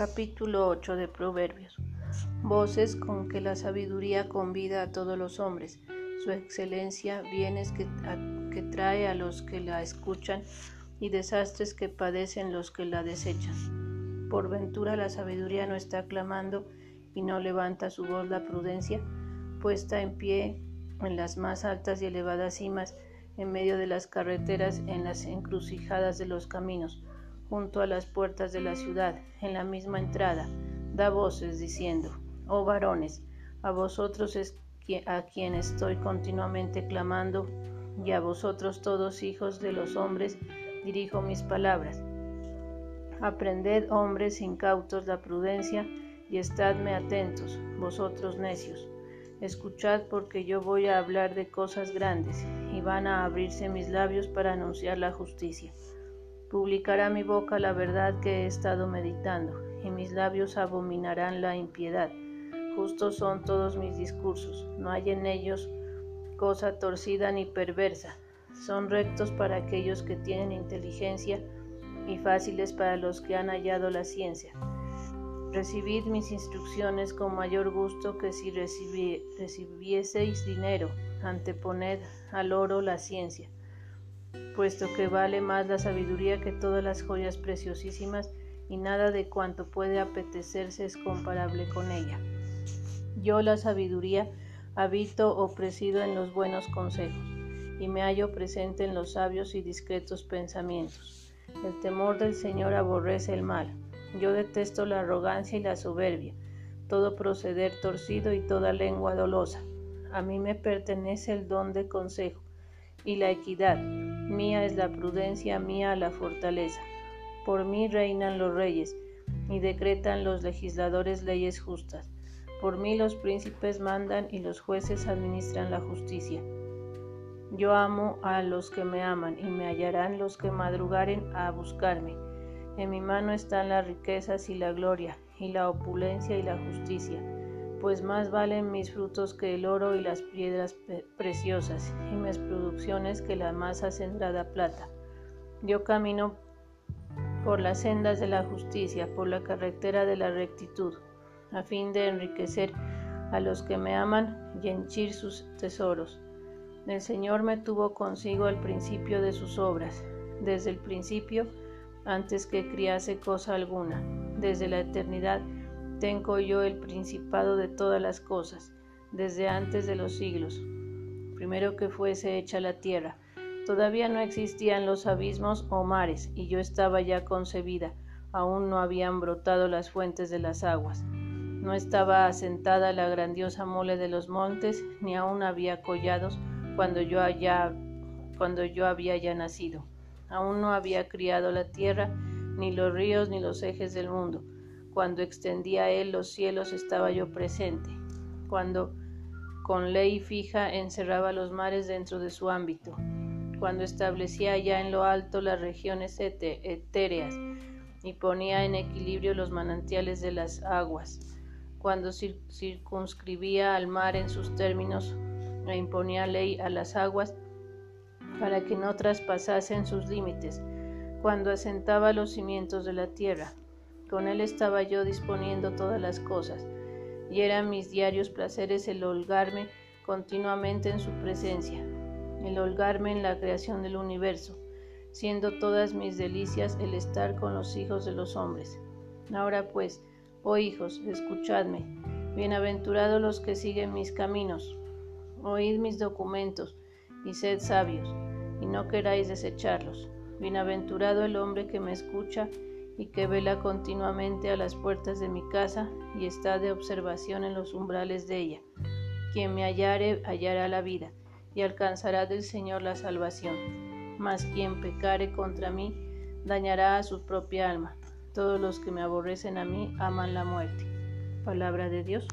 Capítulo 8 de Proverbios. Voces con que la sabiduría convida a todos los hombres. Su excelencia, bienes que, que trae a los que la escuchan y desastres que padecen los que la desechan. Por ventura la sabiduría no está clamando y no levanta su voz la prudencia, puesta en pie en las más altas y elevadas cimas, en medio de las carreteras, en las encrucijadas de los caminos junto a las puertas de la ciudad, en la misma entrada, da voces diciendo, Oh varones, a vosotros es a quien estoy continuamente clamando, y a vosotros todos hijos de los hombres dirijo mis palabras. Aprended, hombres incautos, la prudencia, y estadme atentos, vosotros necios. Escuchad porque yo voy a hablar de cosas grandes, y van a abrirse mis labios para anunciar la justicia. Publicará mi boca la verdad que he estado meditando, y mis labios abominarán la impiedad. Justos son todos mis discursos, no hay en ellos cosa torcida ni perversa. Son rectos para aquellos que tienen inteligencia y fáciles para los que han hallado la ciencia. Recibid mis instrucciones con mayor gusto que si recibieseis dinero. Anteponed al oro la ciencia puesto que vale más la sabiduría que todas las joyas preciosísimas y nada de cuanto puede apetecerse es comparable con ella. Yo la sabiduría habito o presido en los buenos consejos y me hallo presente en los sabios y discretos pensamientos. El temor del Señor aborrece el mal. Yo detesto la arrogancia y la soberbia, todo proceder torcido y toda lengua dolosa. A mí me pertenece el don de consejo y la equidad. Mía es la prudencia, mía la fortaleza. Por mí reinan los reyes y decretan los legisladores leyes justas. Por mí los príncipes mandan y los jueces administran la justicia. Yo amo a los que me aman y me hallarán los que madrugaren a buscarme. En mi mano están las riquezas y la gloria, y la opulencia y la justicia pues más valen mis frutos que el oro y las piedras preciosas, y mis producciones que la más acendrada plata. Yo camino por las sendas de la justicia, por la carretera de la rectitud, a fin de enriquecer a los que me aman y henchir sus tesoros. El Señor me tuvo consigo al principio de sus obras, desde el principio, antes que criase cosa alguna, desde la eternidad tengo yo el principado de todas las cosas, desde antes de los siglos, primero que fuese hecha la tierra. Todavía no existían los abismos o mares, y yo estaba ya concebida, aún no habían brotado las fuentes de las aguas. No estaba asentada la grandiosa mole de los montes, ni aún había collados cuando yo, cuando yo había ya nacido. Aún no había criado la tierra, ni los ríos, ni los ejes del mundo cuando extendía él los cielos estaba yo presente. Cuando con ley fija encerraba los mares dentro de su ámbito. Cuando establecía ya en lo alto las regiones etéreas y ponía en equilibrio los manantiales de las aguas. Cuando circunscribía al mar en sus términos e imponía ley a las aguas para que no traspasasen sus límites. Cuando asentaba los cimientos de la tierra con él estaba yo disponiendo todas las cosas, y eran mis diarios placeres el holgarme continuamente en su presencia, el holgarme en la creación del universo, siendo todas mis delicias el estar con los hijos de los hombres. Ahora pues, oh hijos, escuchadme, bienaventurados los que siguen mis caminos, oíd mis documentos, y sed sabios, y no queráis desecharlos. Bienaventurado el hombre que me escucha, y que vela continuamente a las puertas de mi casa y está de observación en los umbrales de ella. Quien me hallare hallará la vida y alcanzará del Señor la salvación. Mas quien pecare contra mí dañará a su propia alma. Todos los que me aborrecen a mí aman la muerte. Palabra de Dios.